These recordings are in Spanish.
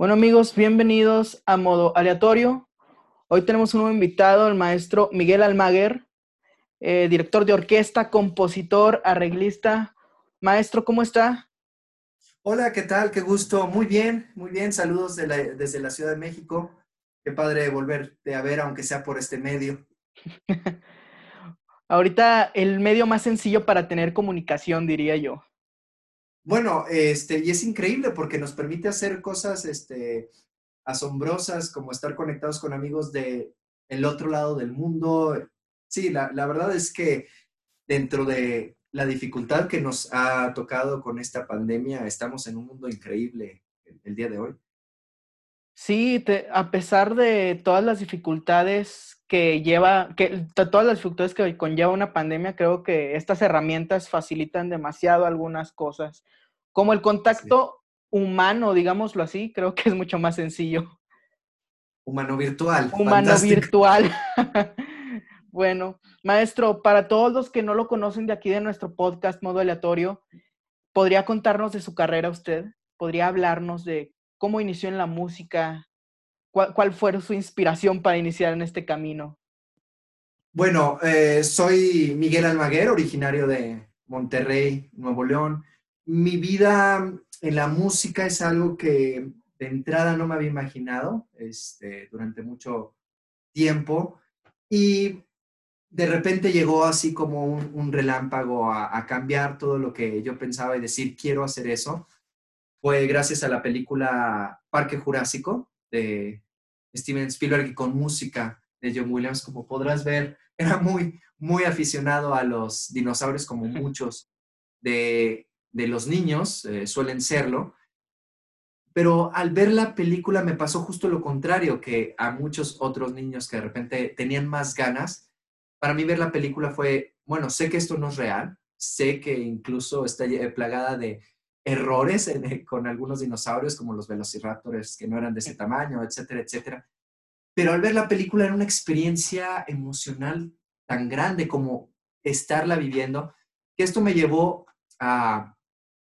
Bueno amigos, bienvenidos a Modo Aleatorio. Hoy tenemos un nuevo invitado, el maestro Miguel Almaguer, eh, director de orquesta, compositor, arreglista. Maestro, ¿cómo está? Hola, ¿qué tal? Qué gusto. Muy bien, muy bien. Saludos desde la Ciudad de México. Qué padre volverte a ver, aunque sea por este medio. Ahorita el medio más sencillo para tener comunicación, diría yo. Bueno, este, y es increíble porque nos permite hacer cosas este, asombrosas, como estar conectados con amigos de el otro lado del mundo. Sí, la, la verdad es que dentro de la dificultad que nos ha tocado con esta pandemia, estamos en un mundo increíble el, día de hoy. Sí, a pesar de todas las dificultades que lleva, que todas las dificultades que conlleva una pandemia, creo que estas herramientas facilitan demasiado algunas cosas. Como el contacto humano, digámoslo así, creo que es mucho más sencillo. Humano virtual. Humano virtual. bueno, maestro, para todos los que no lo conocen de aquí de nuestro podcast Modo Aleatorio, ¿podría contarnos de su carrera usted? ¿Podría hablarnos de cómo inició en la música? ¿Cuál, fue su inspiración para iniciar en este camino? Bueno, eh, soy Miguel Almaguer, originario de Monterrey, Nuevo León mi vida en la música es algo que de entrada no me había imaginado este, durante mucho tiempo y de repente llegó así como un, relámpago a, cambiar todo lo que yo pensaba y decir, quiero hacer eso. Fue gracias a la película Parque Jurásico de Steven Spielberg y con música de John Williams, como podrás ver, era muy, muy aficionado a los dinosaurios como muchos de de los niños, eh, suelen serlo, pero al ver la película me pasó justo lo contrario que a muchos otros niños que de repente tenían más ganas. Para mí ver la película fue, bueno, sé que esto no es real, sé que incluso está plagada de errores con algunos dinosaurios como los velociraptors que no eran de ese tamaño, etcétera, etcétera. Pero al ver la película era una experiencia emocional tan grande como estarla viviendo, que esto me llevó a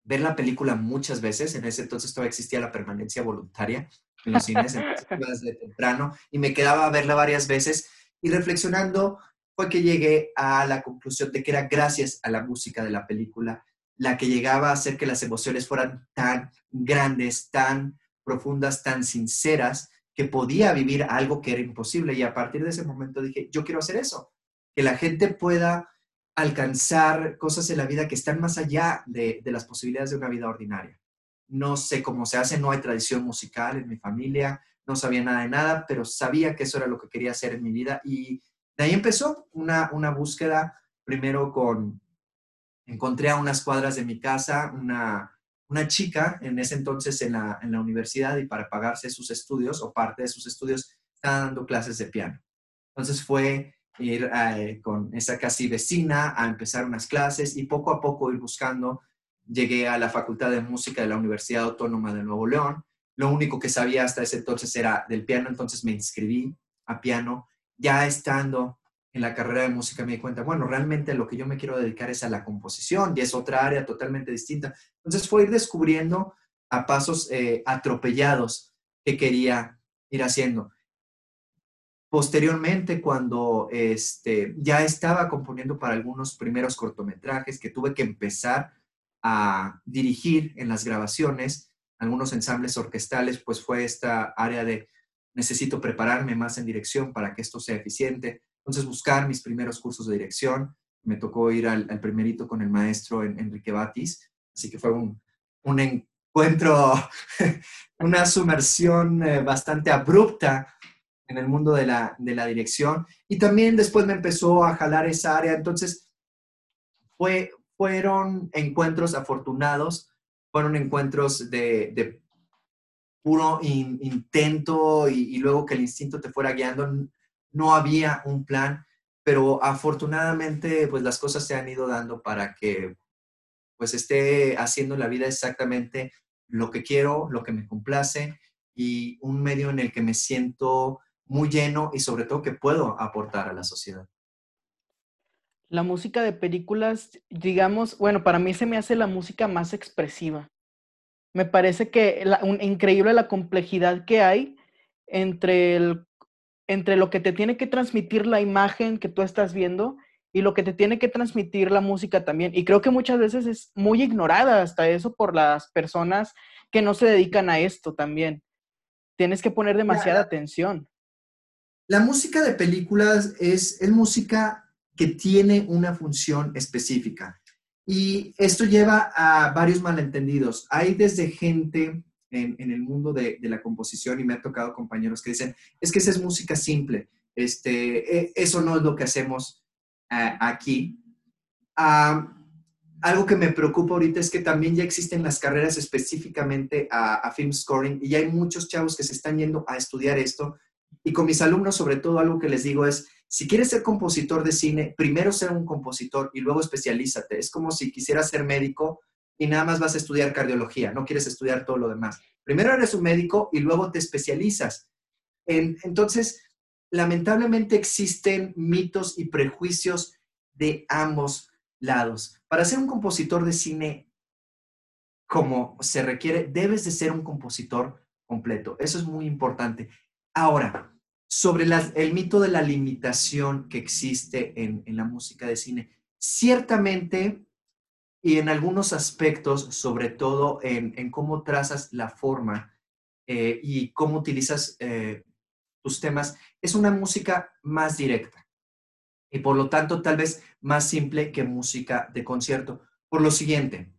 ver la película muchas veces. En ese entonces todavía existía la permanencia voluntaria en los cines, desde temprano, y me quedaba a verla varias veces. Y reflexionando, fue que llegué a la conclusión de que era gracias a la música de la película la que llegaba a hacer que las emociones fueran tan grandes, tan profundas, tan sinceras, que podía vivir algo que era imposible. Y a partir de ese momento dije, yo quiero hacer eso, que la gente pueda alcanzar cosas en la vida que están más allá de, las posibilidades de una vida ordinaria. No sé cómo se hace, no hay tradición musical en mi familia, no sabía nada de nada, pero sabía que eso era lo que quería hacer en mi vida y de ahí empezó una, una búsqueda, primero con, encontré a unas cuadras de mi casa, una, una chica en ese entonces en la, en la universidad y para pagarse sus estudios o parte de sus estudios estaba dando clases de piano. Entonces fue ir eh, con esa casi vecina a empezar unas clases y poco a poco ir buscando. Llegué a la Facultad de Música de la Universidad Autónoma de Nuevo León. Lo único que sabía hasta ese entonces era del piano, entonces me inscribí a piano. Ya estando en la carrera de música me di cuenta, bueno, realmente lo que yo me quiero dedicar es a la composición y es otra área totalmente distinta. Entonces fue ir descubriendo a pasos eh, atropellados que quería ir haciendo. Posteriormente, cuando este, ya estaba componiendo para algunos primeros cortometrajes que tuve que empezar a dirigir en las grabaciones, algunos ensambles orquestales, pues fue esta área de necesito prepararme más en dirección para que esto sea eficiente. Entonces, buscar mis primeros cursos de dirección. Me tocó ir al, primerito con el maestro Enrique Batis, así que fue un, un encuentro, una sumersión eh, bastante abrupta en el mundo de la, dirección. Y también después me empezó a jalar esa área. Entonces, fue, fueron encuentros afortunados, fueron encuentros de, puro intento y, luego que el instinto te fuera guiando. No había un plan, pero afortunadamente, pues las cosas se han ido dando para que pues esté haciendo la vida exactamente lo que quiero, lo que me complace y un medio en el que me siento muy lleno y sobre todo que puedo aportar a la sociedad. La música de películas, digamos, bueno, para mí se me hace la música más expresiva. Me parece que la, increíble la complejidad que hay entre, el, entre lo que te tiene que transmitir la imagen que tú estás viendo y lo que te tiene que transmitir la música también. Y creo que muchas veces es muy ignorada hasta eso por las personas que no se dedican a esto también. Tienes que poner demasiada atención. La música de películas es, es música que tiene una función específica. Y esto lleva a varios malentendidos. Hay desde gente en, el mundo de, la composición y me ha tocado compañeros que dicen, es que esa es música simple, este, e, eso no es lo que hacemos aquí. algo que me preocupa ahorita es que también ya existen las carreras específicamente a, film scoring y hay muchos chavos que se están yendo a estudiar esto. Y con mis alumnos, sobre todo, algo que les digo es, si quieres ser compositor de cine, primero ser un compositor y luego especialízate. Es como si quisieras ser médico y nada más vas a estudiar cardiología, no quieres estudiar todo lo demás. Primero eres un médico y luego te especializas. entonces, lamentablemente existen mitos y prejuicios de ambos lados. Para ser un compositor de cine como se requiere, debes de ser un compositor completo. Eso es muy importante. Ahora, sobre el mito de la limitación que existe en, la música de cine. Ciertamente, y en algunos aspectos, sobre todo en, cómo trazas la forma eh, y cómo utilizas eh, tus temas, es una música más directa y por lo tanto tal vez más simple que música de concierto. Por lo siguiente,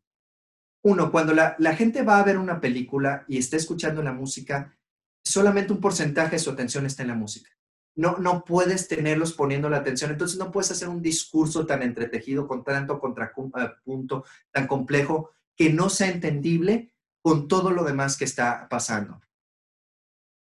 uno, cuando la, la gente va a ver una película y está escuchando la música, solamente un porcentaje de su atención está en la música. No, no puedes tenerlos poniendo la atención, entonces no puedes hacer un discurso tan entretejido, con tanto contrapunto, tan complejo, que no sea entendible con todo lo demás que está pasando.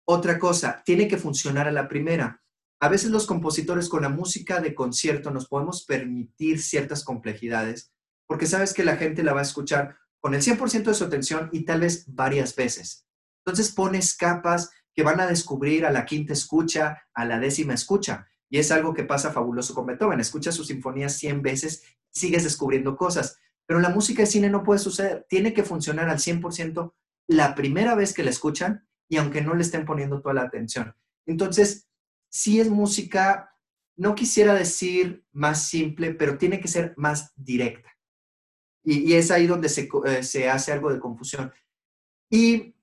Otra cosa, tiene que funcionar a la primera. A veces los compositores con la música de concierto nos podemos permitir ciertas complejidades porque sabes que la gente la va a escuchar con el 100% de su atención y tal vez varias veces. Entonces pones capas que van a descubrir a la quinta escucha, a la décima escucha. Y es algo que pasa fabuloso con Beethoven. Escuchas su sinfonía 100 veces, sigues descubriendo cosas. Pero la música de cine no puede suceder. Tiene que funcionar al 100% la primera vez que la escuchan y aunque no le estén poniendo toda la atención. Entonces, si es música, no quisiera decir más simple, pero tiene que ser más directa. Y, es ahí donde se, eh, se hace algo de confusión. Y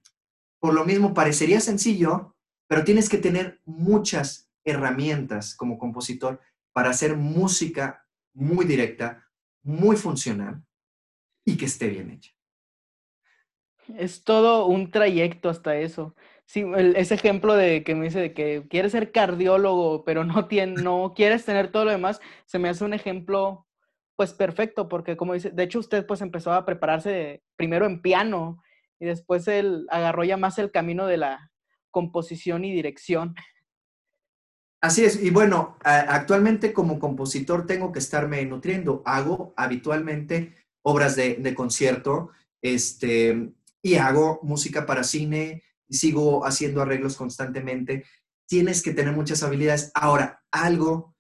por lo mismo, parecería sencillo, pero tienes que tener muchas herramientas como compositor para hacer música muy directa, muy funcional y que esté bien hecha. Es todo un trayecto hasta eso. Sí, ese ejemplo de que me dice que quieres ser cardiólogo, pero no, tiene, no quieres tener todo lo demás, se me hace un ejemplo pues perfecto, porque como dice, de hecho usted pues empezó a prepararse primero en piano y después él agarró ya más el camino de la composición y dirección. Así es, y bueno, actualmente como compositor tengo que estarme nutriendo. Hago habitualmente obras de, concierto este, y hago música para cine, y sigo haciendo arreglos constantemente. Tienes que tener muchas habilidades. Ahora, algo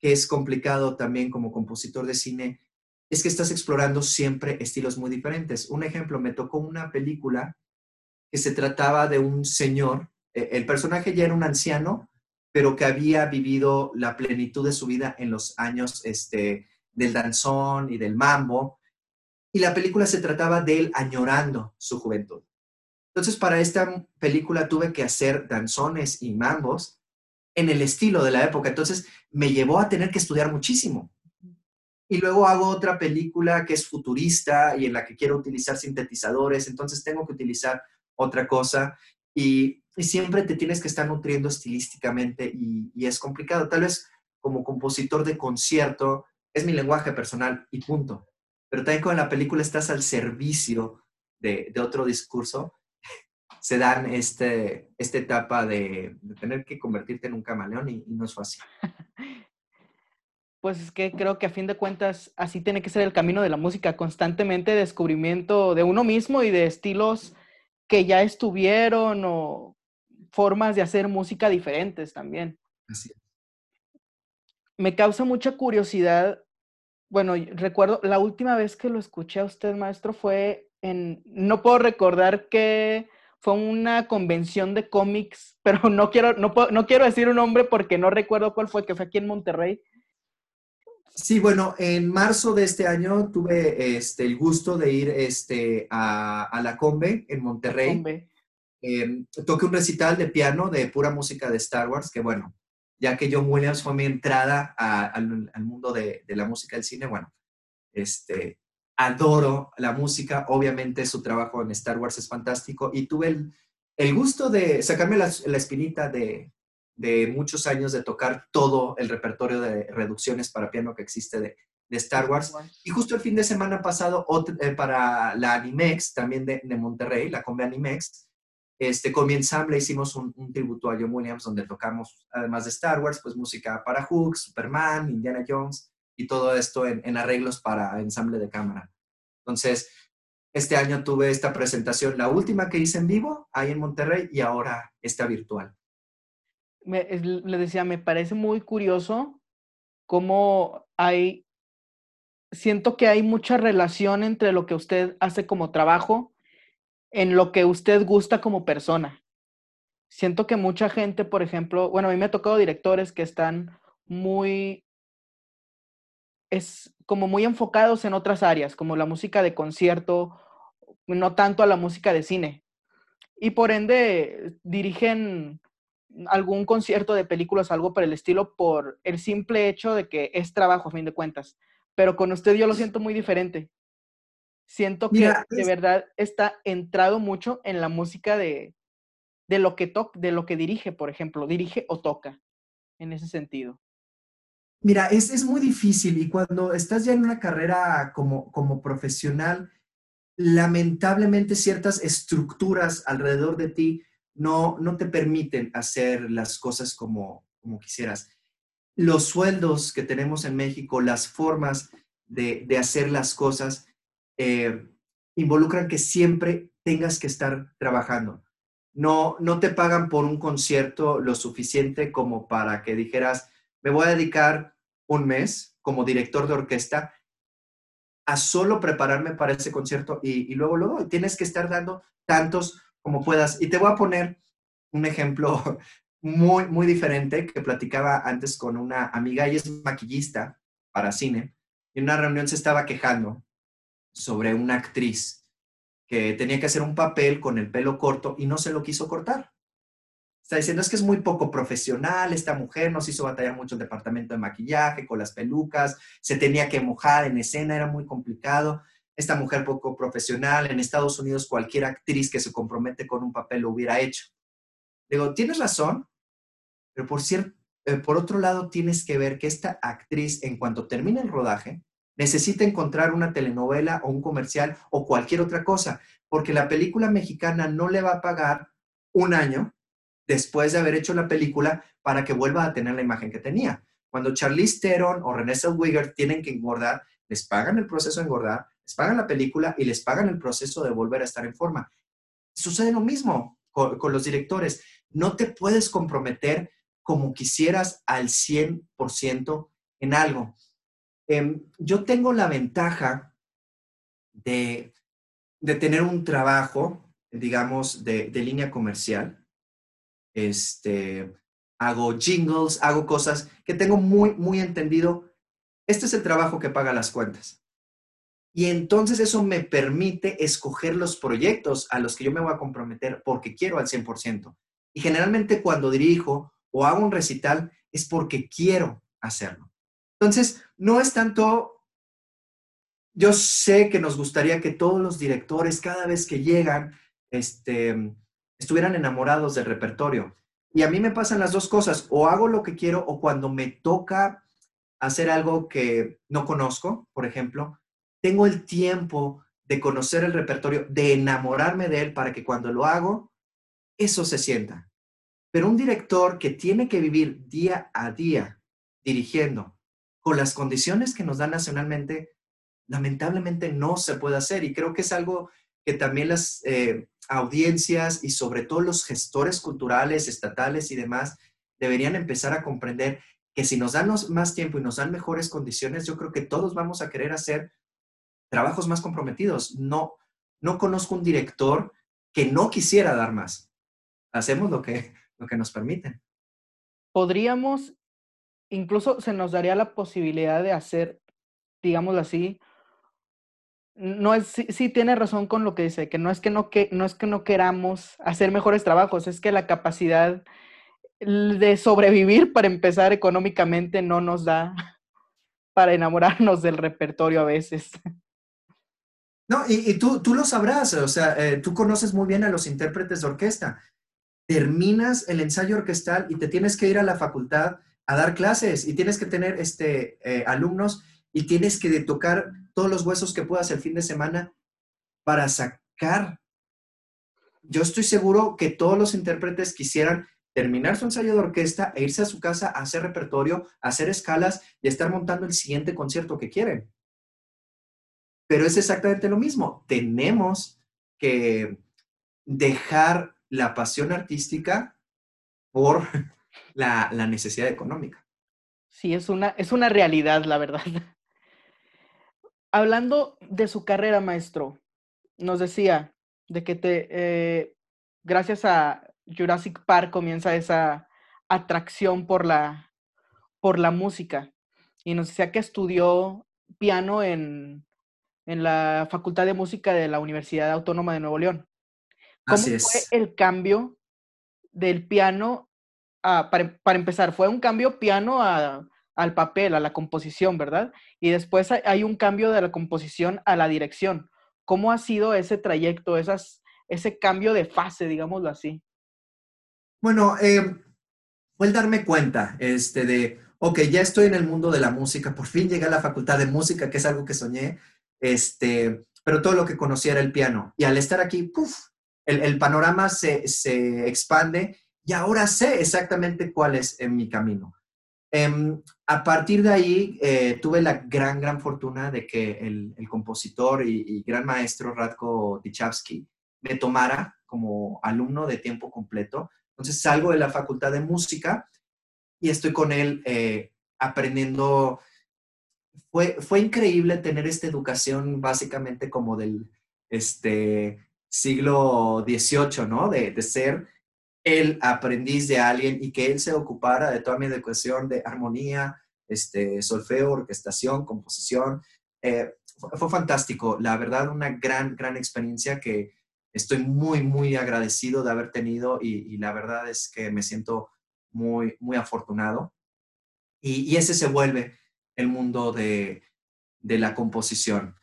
que es complicado también como compositor de cine es que estás explorando siempre estilos muy diferentes. Un ejemplo, me tocó una película que se trataba de un señor, eh, el personaje ya era un anciano, pero que había vivido la plenitud de su vida en los años este, del danzón y del mambo, y la película se trataba de él añorando su juventud. Entonces, para esta película tuve que hacer danzones y mambos en el estilo de la época. Entonces, me llevó a tener que estudiar muchísimo. Y luego hago otra película que es futurista y en la que quiero utilizar sintetizadores, entonces tengo que utilizar otra cosa y, siempre te tienes que estar nutriendo estilísticamente y, es complicado. Tal vez como compositor de concierto es mi lenguaje personal y punto. Pero también cuando la película estás al servicio de, otro discurso, se dan este, esta etapa de, tener que convertirte en un camaleón y no es fácil. Pues es que creo que a fin de cuentas así tiene que ser el camino de la música, constantemente descubrimiento de uno mismo y de estilos que ya estuvieron o formas de hacer música diferentes también. Así Me causa mucha curiosidad. Bueno, recuerdo, la última vez que lo escuché a usted, maestro, fue en, no puedo recordar que fue una convención de cómics, pero no quiero, no, no quiero decir un nombre porque no recuerdo cuál fue, que fue aquí en Monterrey. Sí, bueno, en marzo de este año tuve este, el gusto de ir este, a, la Combe en Monterrey. Eh, toqué un recital de piano de pura música de Star Wars, que bueno, ya que John Williams fue mi entrada al, mundo de, la música del cine, bueno, este, adoro la música, obviamente su trabajo en Star Wars es fantástico y tuve el, gusto de sacarme la, espinita de, muchos años de tocar todo el repertorio de reducciones para piano que existe de, Star Wars. Y justo el fin de semana pasado, eh, para la Animex, también de, Monterrey, la Combe Animex, este, con mi ensamble hicimos un, tributo a John Williams donde tocamos, además de Star Wars, pues música para Hook, Superman, Indiana Jones y todo esto en, arreglos para ensamble de cámara. Entonces, este año tuve esta presentación, la última que hice en vivo, ahí en Monterrey, y ahora esta virtual. Le decía, me parece muy curioso cómo hay, siento que hay mucha relación entre lo que usted hace como trabajo en lo que usted gusta como persona. Siento que mucha gente, por ejemplo, bueno, a mí me ha tocado directores que están muy, es como muy enfocados en otras áreas, como la música de concierto, no tanto a la música de cine. Y por ende dirigen algún concierto de películas, algo por el estilo, por el simple hecho de que es trabajo a fin de cuentas. Pero con usted yo lo siento muy diferente. Siento que de verdad está entrado mucho en la música de, lo que toca, de lo que dirige, por ejemplo, dirige o toca, en ese sentido. Mira, es, es muy difícil y cuando estás ya en una carrera como, como profesional, lamentablemente ciertas estructuras alrededor de ti no, no te permiten hacer las cosas como, como quisieras. Los sueldos que tenemos en México, las formas de, de hacer las cosas, eh, involucran que siempre tengas que estar trabajando. No, no te pagan por un concierto lo suficiente como para que dijeras, me voy a dedicar un mes como director de orquesta a solo prepararme para ese concierto y, luego luego tienes que estar dando tantos como puedas. Y te voy a poner un ejemplo muy, muy diferente que platicaba antes con una amiga, ella es maquillista para cine, y en una reunión se estaba quejando sobre una actriz que tenía que hacer un papel con el pelo corto y no se lo quiso cortar. Está diciendo, es que es muy poco profesional, esta mujer nos hizo batallar mucho el departamento de maquillaje, con las pelucas, se tenía que mojar en escena, era muy complicado. Esta mujer poco profesional, en Estados Unidos cualquier actriz que se compromete con un papel lo hubiera hecho. Digo, tienes razón, pero por, cierto, eh, por otro lado tienes que ver que esta actriz, en cuanto termine el rodaje, necesita encontrar una telenovela o un comercial o cualquier otra cosa, porque la película mexicana no le va a pagar un año después de haber hecho la película para que vuelva a tener la imagen que tenía. Cuando Charlize Theron o Renée Zellweger tienen que engordar, les pagan el proceso de engordar, les pagan la película y les pagan el proceso de volver a estar en forma. Sucede lo mismo con, los directores. No te puedes comprometer como quisieras al 100% en algo. Em, yo tengo la ventaja de, tener un trabajo, digamos, de, línea comercial. Este, hago jingles, hago cosas que tengo muy, muy entendido. Este es el trabajo que paga las cuentas. Y entonces eso me permite escoger los proyectos a los que yo me voy a comprometer porque quiero al 100%. Y generalmente cuando dirijo o hago un recital es porque quiero hacerlo. Entonces, no es tanto, yo sé que nos gustaría que todos los directores, cada vez que llegan, este, estuvieran enamorados del repertorio. Y a mí me pasan las dos cosas, o hago lo que quiero o cuando me toca hacer algo que no conozco, por ejemplo, tengo el tiempo de conocer el repertorio, de enamorarme de él para que cuando lo hago, eso se sienta. Pero un director que tiene que vivir día a día dirigiendo, con las condiciones que nos dan nacionalmente, lamentablemente no se puede hacer. Y creo que es algo que también las eh, audiencias y sobre todo los gestores culturales, estatales y demás deberían empezar a comprender que si nos dan más tiempo y nos dan mejores condiciones, yo creo que todos vamos a querer hacer trabajos más comprometidos. No, no conozco un director que no quisiera dar más. Hacemos lo que, lo que nos permiten. Podríamos, incluso se nos daría la posibilidad de hacer, digámoslo así, no es, sí, tiene razón con lo que dice, que no es que no, que no es que no queramos hacer mejores trabajos, es que la capacidad de sobrevivir para empezar económicamente no nos da para enamorarnos del repertorio a veces. No, y, tú, tú lo sabrás, o sea, eh, tú conoces muy bien a los intérpretes de orquesta. Terminas el ensayo orquestal y te tienes que ir a la facultad a dar clases y tienes que tener este, eh, alumnos y tienes que tocar todos los huesos que puedas el fin de semana para sacar. Yo estoy seguro que todos los intérpretes quisieran terminar su ensayo de orquesta e irse a su casa a hacer repertorio, hacer escalas y estar montando el siguiente concierto que quieren. Pero es exactamente lo mismo. Tenemos que dejar la pasión artística por la, necesidad económica. Sí, es una, es una realidad, la verdad. Hablando de su carrera, maestro, nos decía de que te, eh, gracias a Jurassic Park comienza esa atracción por la, por la música. Y nos decía que estudió piano en, la Facultad de Música de la Universidad Autónoma de Nuevo León. ¿Cómo fue el cambio del piano para, para, empezar? Fue un cambio piano a, al papel, a la composición, ¿verdad? Y después hay un cambio de la composición a la dirección. ¿Cómo ha sido ese trayecto, esas, ese cambio de fase, digámoslo así? Bueno, eh, fue el darme cuenta este, de, ok, ya estoy en el mundo de la música, por fin llegué a la facultad de música, que es algo que soñé, este, pero todo lo que conocía era el piano. Y al estar aquí, ¡puf! El, panorama se, se, expande y ahora sé exactamente cuál es en mi camino. Em, a partir de ahí, eh, tuve la gran, gran fortuna de que el, compositor y, gran maestro Radko Tichavsky me tomara como alumno de tiempo completo. Entonces salgo de la facultad de música y estoy con él eh, aprendiendo. Fue, fue increíble tener esta educación básicamente como del este, siglo XVIII, ¿no? De, de ser el aprendiz de alguien y que él se ocupara de toda mi educación de armonía, este, solfeo, orquestación, composición. Eh, fue, fantástico, la verdad, una gran, gran experiencia que estoy muy, muy agradecido de haber tenido y, la verdad es que me siento muy, muy afortunado. Y, ese se vuelve el mundo de, la composición.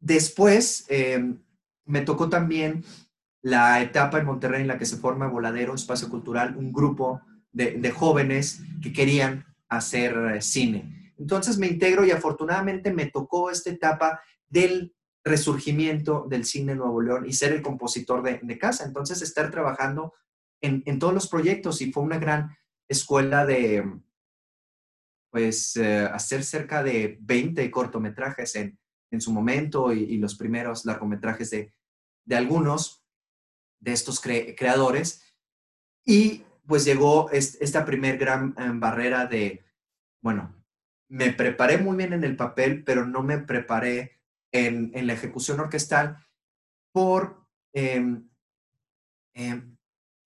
Después, em, me tocó también la etapa en Monterrey en la que se forma Voladero, Espacio Cultural, un grupo de, jóvenes que querían hacer eh, cine. Entonces me integro y afortunadamente me tocó esta etapa del resurgimiento del cine en Nuevo León y ser el compositor de, casa. Entonces estar trabajando en, todos los proyectos y fue una gran escuela de, pues, eh, hacer cerca de 20 cortometrajes en, su momento y, los primeros largometrajes de, de algunos de estos creadores. Y pues llegó esta primer gran em, barrera de, bueno, me preparé muy bien en el papel, pero no me preparé en, la ejecución orquestal por... Em,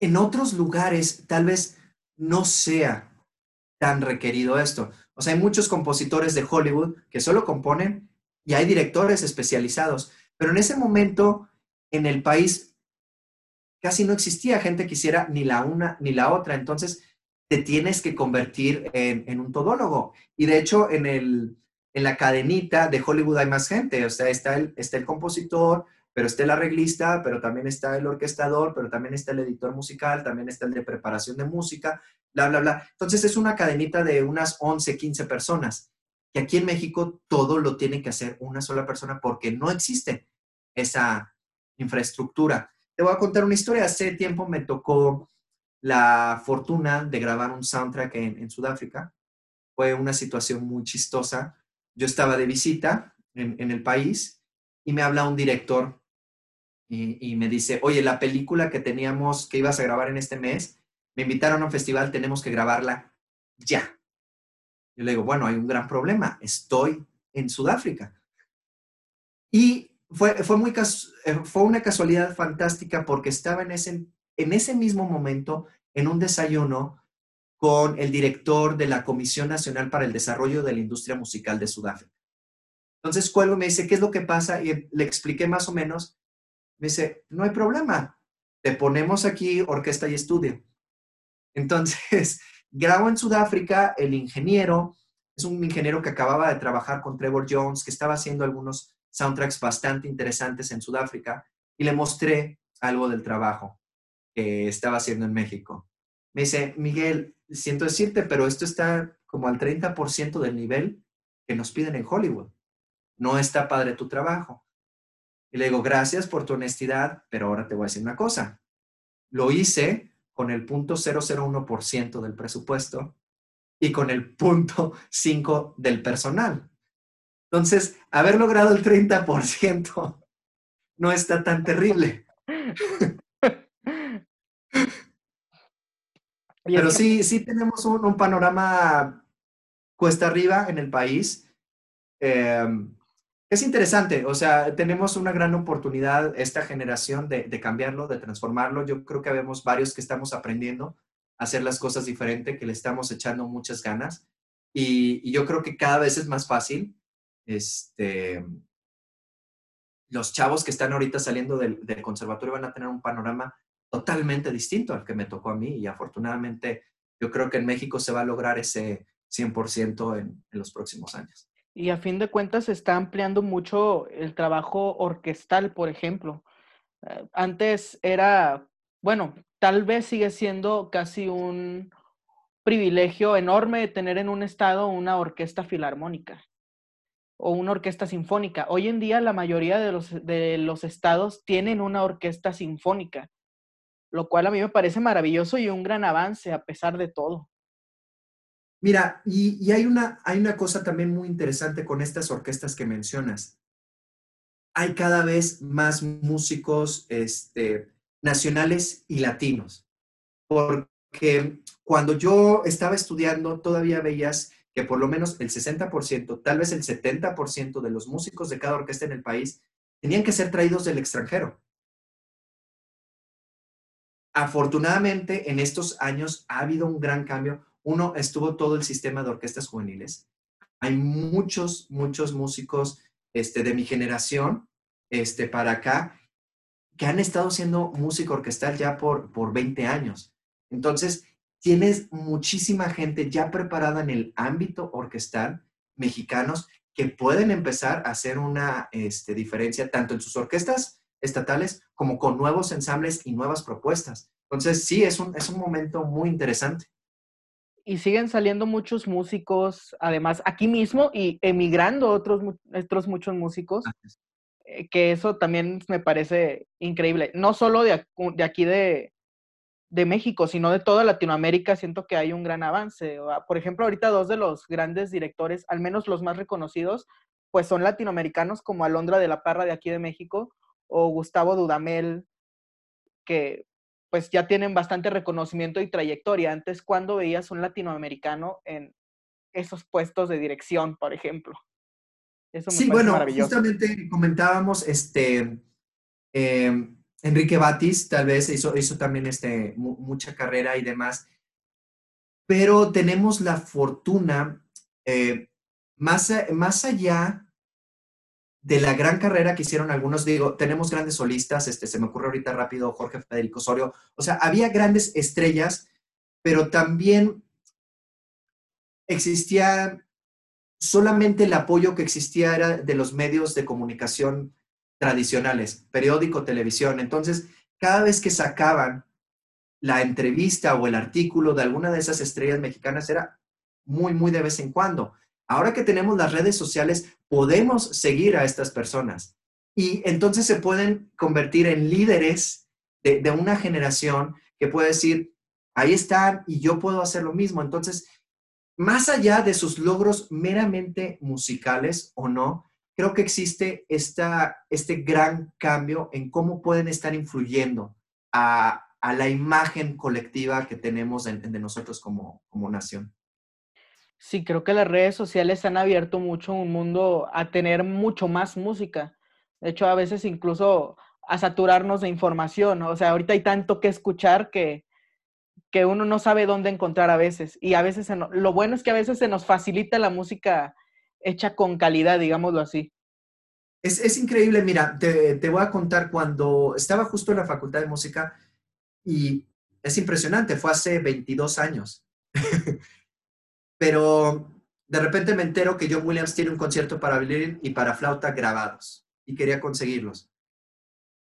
en otros lugares tal vez no sea tan requerido esto. O sea, hay muchos compositores de Hollywood que solo componen y hay directores especializados, pero en ese momento en el país casi no existía gente que hiciera ni la una ni la otra. Entonces, te tienes que convertir en, un todólogo. Y de hecho, en, el, en la cadenita de Hollywood hay más gente. O sea, está el, está el compositor, pero está el arreglista, pero también está el orquestador, pero también está el editor musical, también está el de preparación de música, bla, bla, bla. Entonces, es una cadenita de unas 11, 15 personas. Que aquí en México todo lo tiene que hacer una sola persona porque no existe esa infraestructura. Te voy a contar una historia. Hace tiempo me tocó la fortuna de grabar un soundtrack en, Sudáfrica. Fue una situación muy chistosa. Yo estaba de visita en, el país y me habla un director y, me dice, oye, la película que teníamos, que ibas a grabar en este mes, me invitaron a un festival, tenemos que grabarla ya. Yo le digo, bueno, hay un gran problema, estoy en Sudáfrica. Y fue, fue, muy eh, fue una casualidad fantástica porque estaba en ese, en ese mismo momento en un desayuno con el director de la Comisión Nacional para el Desarrollo de la Industria Musical de Sudáfrica. Entonces cuelgo y me dice, ¿qué es lo que pasa? Y le expliqué más o menos. Me dice, no hay problema, te ponemos aquí orquesta y estudio. Entonces, grabo en Sudáfrica, el ingeniero, es un ingeniero que acababa de trabajar con Trevor Jones, que estaba haciendo algunos soundtracks bastante interesantes en Sudáfrica, y le mostré algo del trabajo que estaba haciendo en México. Me dice, Miguel, siento decirte, pero esto está como al 30% del nivel que nos piden en Hollywood no está padre tu trabajo. Y le digo, gracias por tu honestidad, pero ahora te voy a decir una cosa. Lo hice con el punto 001% del presupuesto y con el punto 5 del personal. Entonces, haber logrado el 30% no está tan terrible. Pero sí, sí tenemos un, panorama cuesta arriba en el país. Em, es interesante, o sea, tenemos una gran oportunidad esta generación de, cambiarlo, de transformarlo. Yo creo que vemos varios que estamos aprendiendo a hacer las cosas diferente, que le estamos echando muchas ganas y, yo creo que cada vez es más fácil. Este, los chavos que están ahorita saliendo del, conservatorio van a tener un panorama totalmente distinto al que me tocó a mí y afortunadamente yo creo que en México se va a lograr ese 100% en los próximos años. Y a fin de cuentas se está ampliando mucho el trabajo orquestal, por ejemplo. Eh, antes era, bueno, tal vez sigue siendo casi un privilegio enorme tener en un estado una orquesta filarmónica o una orquesta sinfónica. Hoy en día la mayoría de los, de los estados tienen una orquesta sinfónica, lo cual a mí me parece maravilloso y un gran avance a pesar de todo. Mira, y, hay, una, hay una cosa también muy interesante con estas orquestas que mencionas. Hay cada vez más músicos este, nacionales y latinos, porque cuando yo estaba estudiando todavía veías que por lo menos el 60%, tal vez el 70% de los músicos de cada orquesta en el país tenían que ser traídos del extranjero. Afortunadamente, en estos años ha habido un gran cambio uno, estuvo todo el sistema de orquestas juveniles. Hay muchos, muchos músicos este, de mi generación este, para acá que han estado siendo música orquestal ya por, por 20 años. Entonces, tienes muchísima gente ya preparada en el ámbito orquestal, mexicanos, que pueden empezar a hacer una este, diferencia tanto en sus orquestas estatales como con nuevos ensambles y nuevas propuestas. Entonces, sí, es un, es un momento muy interesante y siguen saliendo muchos músicos, además, aquí mismo y emigrando otros, otros muchos músicos, eh, que eso también me parece increíble. No solo de, de aquí de, de, México, sino de toda Latinoamérica, siento que hay un gran avance. Por ejemplo, ahorita dos de los grandes directores, al menos los más reconocidos, pues son latinoamericanos como Alondra de la Parra de aquí de México o Gustavo Dudamel, que pues ya tienen bastante reconocimiento y trayectoria. Antes, cuando veías un latinoamericano en esos puestos de dirección, por ejemplo? Eso me sí, bueno, justamente comentábamos, este, em, Enrique Batis tal vez hizo, hizo también este, mucha carrera y demás, pero tenemos la fortuna, eh, más, más allá de la gran carrera que hicieron algunos, digo, tenemos grandes solistas, este, se me ocurre ahorita rápido Jorge Federico Osorio, o sea, había grandes estrellas, pero también existía solamente el apoyo que existía era de los medios de comunicación tradicionales, periódico, televisión. Entonces, cada vez que sacaban la entrevista o el artículo de alguna de esas estrellas mexicanas era muy, muy de vez en cuando. Ahora que tenemos las redes sociales, podemos seguir a estas personas y entonces se pueden convertir en líderes de, una generación que puede decir, ahí están y yo puedo hacer lo mismo. Entonces, más allá de sus logros meramente musicales o no, creo que existe este gran cambio en cómo pueden estar influyendo a, la imagen colectiva que tenemos de, de nosotros como nación. Sí, creo que las redes sociales han abierto mucho un mundo a tener mucho más música. De hecho, a veces incluso a saturarnos de información. O sea, ahorita hay tanto que escuchar que, que uno no sabe dónde encontrar a veces. Y a veces, lo bueno es que a veces se nos facilita la música hecha con calidad, digámoslo así. Es, increíble, mira, te, te, voy a contar cuando estaba justo en la Facultad de Música y es impresionante, fue hace 22 años. Pero de repente me entero que John Williams tiene un concierto para violín y para flauta grabados y quería conseguirlos.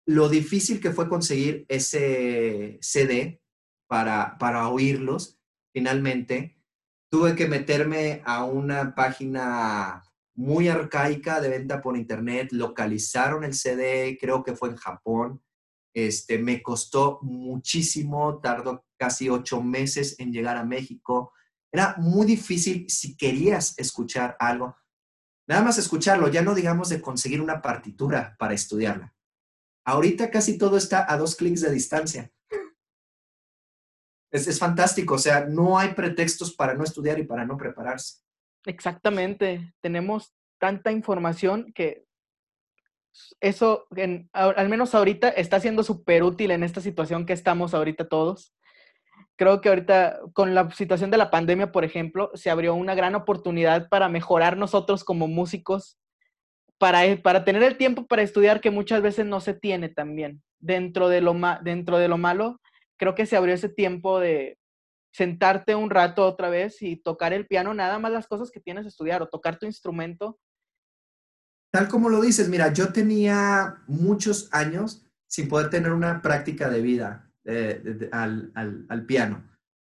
Lo difícil que fue conseguir ese CD para, para oírlos, finalmente, tuve que meterme a una página muy arcaica de venta por internet, localizaron el CD, creo que fue en Japón, este, me costó muchísimo, tardó casi ocho meses en llegar a México. Era muy difícil si querías escuchar algo. Nada más escucharlo, ya no digamos de conseguir una partitura para estudiarla. Ahorita casi todo está a dos clics de distancia. Es, es fantástico, o sea, no hay pretextos para no estudiar y para no prepararse. Exactamente, tenemos tanta información que eso, al menos ahorita, está siendo súper útil en esta situación que estamos ahorita todos. Creo que ahorita, con la situación de la pandemia, por ejemplo, se abrió una gran oportunidad para mejorar nosotros como músicos, para, e, para tener el tiempo para estudiar que muchas veces no se tiene también. Dentro de, lo dentro de lo malo, creo que se abrió ese tiempo de sentarte un rato otra vez y tocar el piano, nada más las cosas que tienes que estudiar o tocar tu instrumento Tal como lo dices, mira, yo tenía muchos años sin poder tener una práctica de vida eh, al, piano.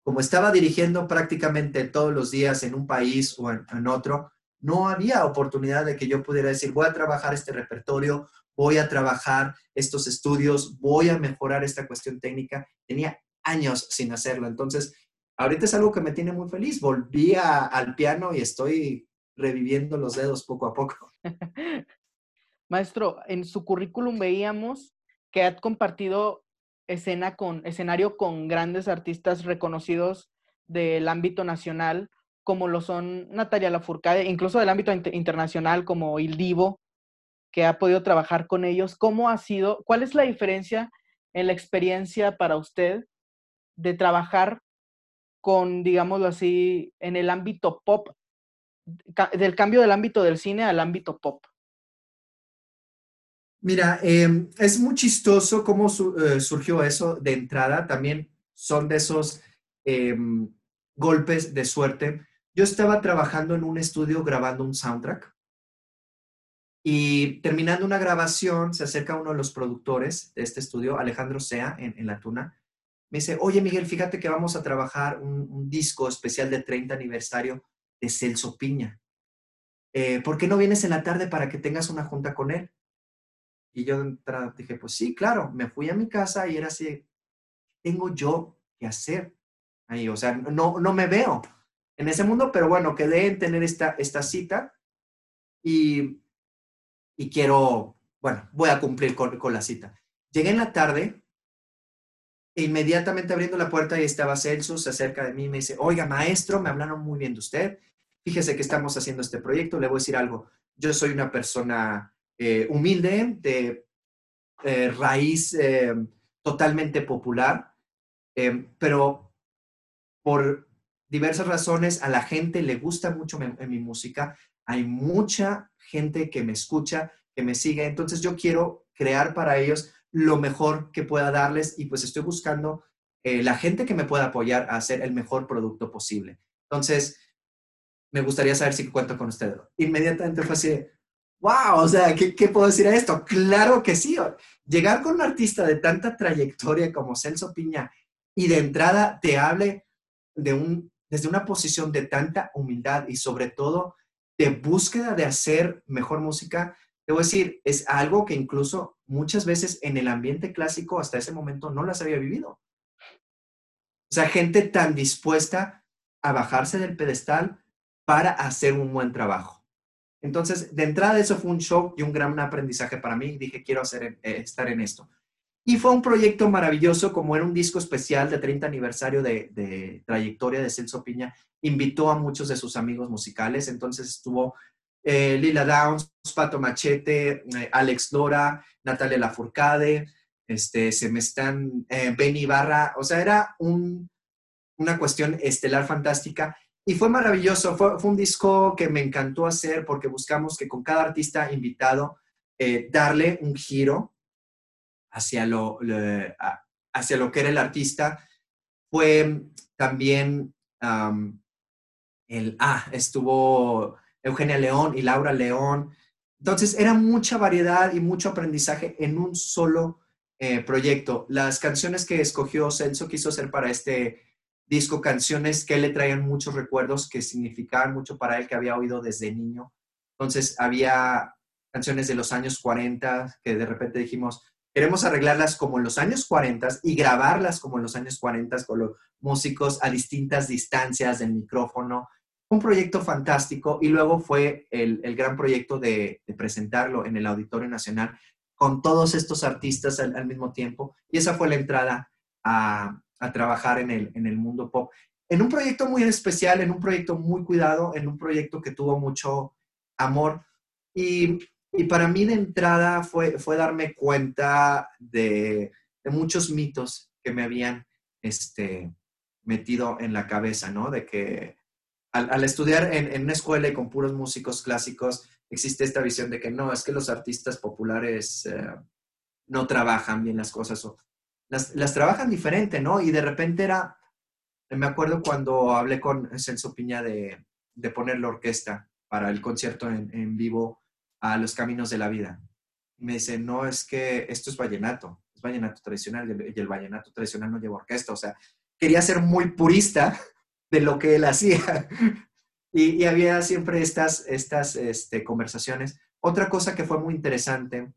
Como estaba dirigiendo prácticamente todos los días en un país o en, otro, no había oportunidad de que yo pudiera decir, voy a trabajar este repertorio, voy a trabajar estos estudios, voy a mejorar esta cuestión técnica. Tenía años sin hacerlo. Entonces, ahorita es algo que me tiene muy feliz. Volví al piano y estoy reviviendo los dedos poco a poco. Maestro, en su currículum veíamos que ha compartido escena con, escenario con grandes artistas reconocidos del ámbito nacional, como lo son Natalia Lafourcade, incluso del ámbito internacional, como Il Divo, que ha podido trabajar con ellos. ¿Cómo ha sido? ¿Cuál es la diferencia en la experiencia para usted de trabajar con, digámoslo así, en el ámbito pop del cambio del ámbito del cine al ámbito pop? Mira, em, es muy chistoso cómo eh, surgió eso de entrada. También son de esos em, golpes de suerte. Yo estaba trabajando en un estudio grabando un soundtrack y terminando una grabación, se acerca uno de los productores de este estudio, Alejandro Sea, en, La Tuna. Me dice, oye Miguel, fíjate que vamos a trabajar un, un disco especial de 30 aniversario de Celso Piña. Eh, ¿Por qué no vienes en la tarde para que tengas una junta con él? Y yo dije, pues sí, claro, me fui a mi casa y era así, tengo yo que hacer ahí? O sea, no, no me veo en ese mundo, pero bueno, quedé en tener esta, esta cita y, y quiero, bueno, voy a cumplir con, con la cita. Llegué en la tarde e inmediatamente abriendo la puerta y estaba Celso, se acerca de mí me dice, oiga, maestro, me hablaron muy bien de usted fíjese que estamos haciendo este proyecto, le voy a decir algo, yo soy una persona eh, humilde, de eh, raíz eh, totalmente popular, pero por diversas razones a la gente le gusta mucho mi música, hay mucha gente que me escucha, que me sigue, entonces yo quiero crear para ellos lo mejor que pueda darles y pues estoy buscando la gente que me pueda apoyar a hacer el mejor producto posible. Entonces, me gustaría saber si cuento con usted. Inmediatamente fue así, wow, o sea, ¿qué, ¿qué, puedo decir a esto? Claro que sí. Llegar con un artista de tanta trayectoria como Celso Piña y de entrada te hable de un, desde una posición de tanta humildad y sobre todo de búsqueda de hacer mejor música, debo decir, es algo que incluso muchas veces en el ambiente clásico hasta ese momento no las había vivido. O sea, gente tan dispuesta a bajarse del pedestal para hacer un buen trabajo. Entonces, de entrada eso fue un shock y un gran aprendizaje para mí. Dije, quiero hacer, eh, estar en esto. Y fue un proyecto maravilloso, como era un disco especial de 30 aniversario de, trayectoria de Celso Piña. Invitó a muchos de sus amigos musicales, entonces estuvo eh, Lila Downs, Pato Machete, eh, Alex Lora, Natalia Lafourcade, este, se me están, eh, Benny Barra, o sea, era una cuestión estelar fantástica y fue maravilloso, fue, un disco que me encantó hacer porque buscamos que con cada artista invitado darle un giro hacia lo, hacia lo que era el artista. Fue también el, ah, estuvo Eugenia León y Laura León. Entonces, era mucha variedad y mucho aprendizaje en un solo eh, proyecto. Las canciones que escogió Celso quiso hacer para este disco, canciones que le traían muchos recuerdos que significaban mucho para él, que había oído desde niño. Entonces, había canciones de los años 40 que de repente dijimos, queremos arreglarlas como en los años 40 y grabarlas como en los años 40 con los músicos a distintas distancias del micrófono un proyecto fantástico y luego fue el, gran proyecto de, presentarlo en el Auditorio Nacional con todos estos artistas al, mismo tiempo. Y esa fue la entrada a, trabajar en el, en el mundo pop. En un proyecto muy especial, en un proyecto muy cuidado, en un proyecto que tuvo mucho amor. Y, para mí de entrada fue, fue darme cuenta de, muchos mitos que me habían este, metido en la cabeza, ¿no? De que al, estudiar en, una escuela y con puros músicos clásicos, existe esta visión de que no, es que los artistas populares eh, no trabajan bien las cosas las, trabajan diferente, ¿no? Y de repente era, me acuerdo cuando hablé con Celso Piña de, poner la orquesta para el concierto en, vivo a Los Caminos de la Vida. me dice, no, es que esto es vallenato, es vallenato tradicional y el vallenato tradicional no lleva orquesta. O sea, quería ser muy purista de lo que él hacía. Y, había siempre estas, estas este, conversaciones. Otra cosa que fue muy interesante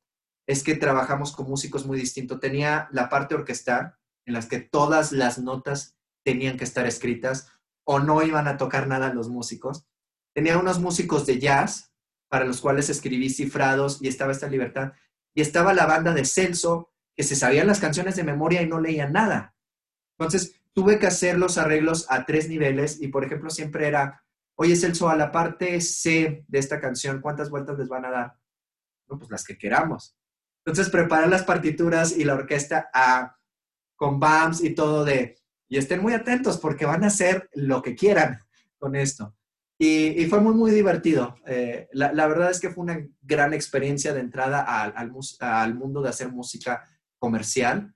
es que trabajamos con músicos muy distintos. Tenía la parte orquestal, en las que todas las notas tenían que estar escritas o no iban a tocar nada los músicos. Tenía unos músicos de jazz para los cuales escribí cifrados y estaba esta libertad. Y estaba la banda de Celso, que se sabían las canciones de memoria y no leían nada. Entonces, tuve que hacer los arreglos a tres niveles y, por ejemplo, siempre era, oye Celso, a la parte C de esta canción, ¿cuántas vueltas les van a dar? No, pues las que queramos. Entonces, preparar las partituras y la orquesta con BAMS y todo de, y estén muy atentos porque van a hacer lo que quieran con esto. Y, fue muy, muy divertido. Eh, la, verdad es que fue una gran experiencia de entrada al, al mundo de hacer música comercial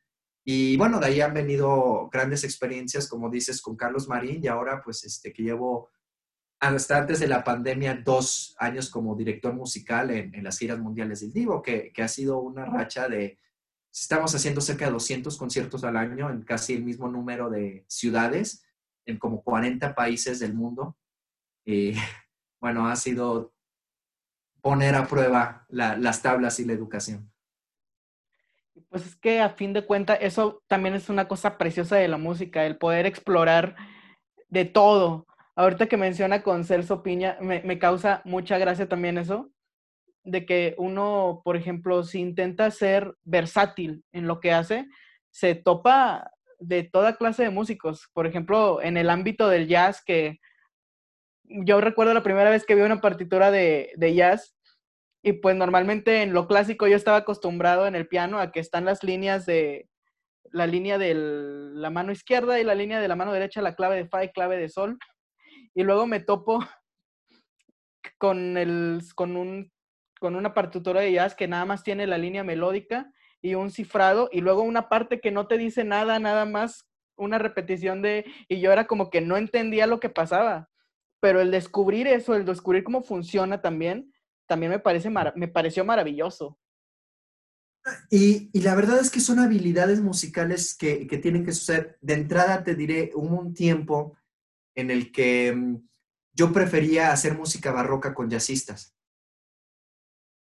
y bueno, de ahí han venido grandes experiencias, como dices, con Carlos Marín y ahora pues este que llevo hasta antes de la pandemia dos años como director musical en, las giras mundiales del Divo, que, que, ha sido una racha de, estamos haciendo cerca de 200 conciertos al año en casi el mismo número de ciudades, en como 40 países del mundo. Y bueno, ha sido poner a prueba las tablas y la educación. Pues es que a fin de cuentas eso también es una cosa preciosa de la música, el poder explorar de todo. Ahorita que menciona con Celso Piña, me, causa mucha gracia también eso, de que uno, por ejemplo, si intenta ser versátil en lo que hace, se topa de toda clase de músicos. Por ejemplo, en el ámbito del jazz, que yo recuerdo la primera vez que vi una partitura de, de jazz, y pues normalmente en lo clásico yo estaba acostumbrado en el piano a que están las líneas de la línea de la mano izquierda y la línea de la mano derecha, la clave de fa y clave de sol. Y luego me topo con el con un con una partitura de jazz que nada más tiene la línea melódica y un cifrado y luego una parte que no te dice nada, nada más una repetición de y yo era como que no entendía lo que pasaba. Pero el descubrir eso, el descubrir cómo funciona también, también me, parece me pareció maravilloso. Y, la verdad es que son habilidades musicales que, tienen que suceder. De entrada te diré, hubo un tiempo en el que mm, yo prefería hacer música barroca con jazzistas.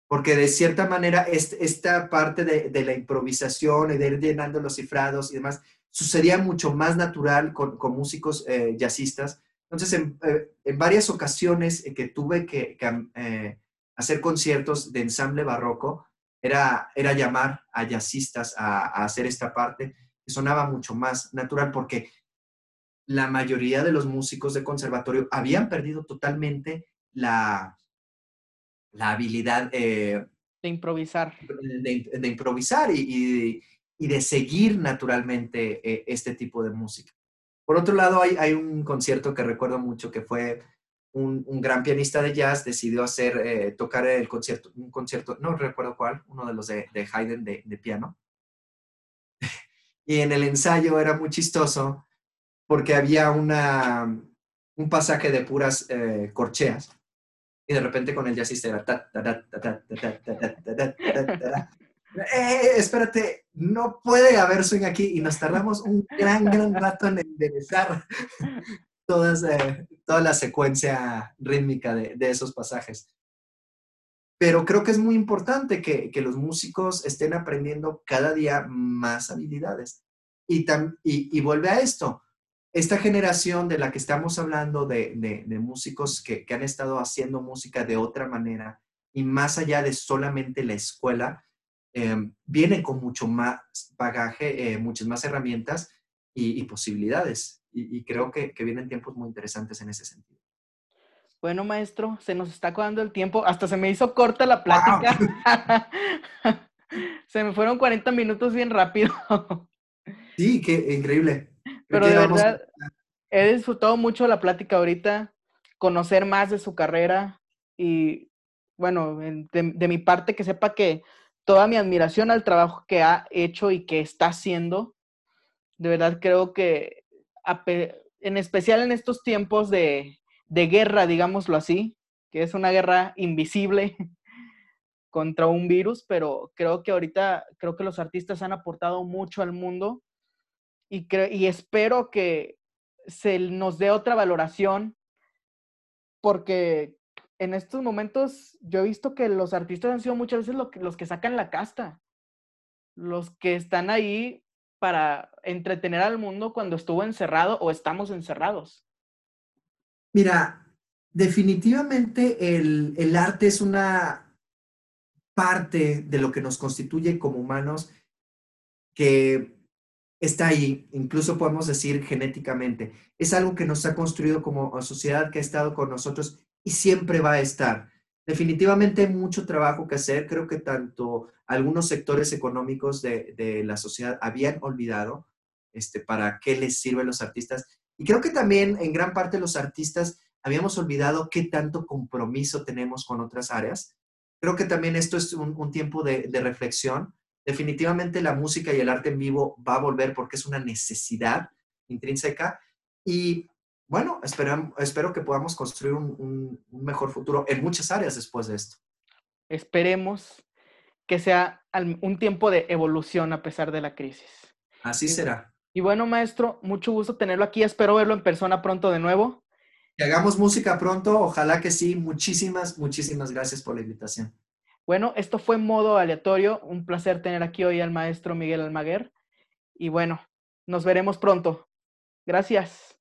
Porque de cierta manera esta parte de, la improvisación y de ir llenando los cifrados y demás sucedía mucho más natural con, músicos eh, jazzistas. Entonces, en, eh, varias ocasiones que tuve que, eh, hacer conciertos de ensamble barroco era, era llamar a jazzistas a, hacer esta parte, que sonaba mucho más natural porque la mayoría de los músicos de conservatorio habían perdido totalmente la, la habilidad de improvisar. De, improvisar y, de seguir naturalmente este tipo de música. Por otro lado, hay, hay un concierto que recuerdo mucho que fue un, gran pianista de jazz decidió hacer, eh, tocar el concierto, un concierto, no recuerdo cuál, uno de los de, de Haydn de, piano. y en el ensayo era muy chistoso porque había una, un pasaje de puras eh, corcheas y de repente con el jazzista era espérate, no puede haber swing aquí y nos tardamos un gran, gran rato en enderezar todas, eh, toda la secuencia rítmica de, esos pasajes. Pero creo que es muy importante que, los músicos estén aprendiendo cada día más habilidades. Y, y, vuelve a esto, esta generación de la que estamos hablando de, músicos que, han estado haciendo música de otra manera y más allá de solamente la escuela, eh, viene con mucho más bagaje, eh, muchas más herramientas y posibilidades y, creo que, vienen tiempos muy interesantes en ese sentido. Bueno, maestro, se nos está acabando el tiempo. Hasta se me hizo corta la plática. se me fueron 40 minutos bien rápido. sí, qué increíble. Pero de verdad, he disfrutado mucho la plática ahorita, conocer más de su carrera y, bueno, de, de mi parte, que sepa que toda mi admiración al trabajo que ha hecho y que está haciendo. De verdad creo que en especial en estos tiempos de, guerra, digámoslo así, que es una guerra invisible contra un virus, pero creo que ahorita, creo que los artistas han aportado mucho al mundo y, y espero que se nos dé otra valoración porque en estos momentos yo he visto que los artistas han sido muchas veces los que sacan la casta, los que están ahí para entretener al mundo cuando estuvo encerrado o estamos encerrados? Mira, definitivamente el, arte es una parte de lo que nos constituye como humanos que está ahí, incluso podemos decir genéticamente. Es algo que nos ha construido como sociedad, que ha estado con nosotros y siempre va a estar. Definitivamente hay mucho trabajo que hacer. Creo que tanto algunos sectores económicos de, la sociedad habían olvidado este, para qué les sirven los artistas. Y creo que también en gran parte los artistas habíamos olvidado qué tanto compromiso tenemos con otras áreas. Creo que también esto es un, tiempo de, reflexión. Definitivamente la música y el arte en vivo va a volver porque es una necesidad intrínseca. Y bueno, espero, espero que podamos construir un, mejor futuro en muchas áreas después de esto. Esperemos que sea un tiempo de evolución a pesar de la crisis. Así será. Y bueno, maestro, mucho gusto tenerlo aquí. Espero verlo en persona pronto de nuevo. Que hagamos música pronto, ojalá que sí. Muchísimas, muchísimas gracias por la invitación. Bueno, esto fue modo aleatorio. Un placer tener aquí hoy al maestro Miguel Almaguer. Y bueno, nos veremos pronto. Gracias.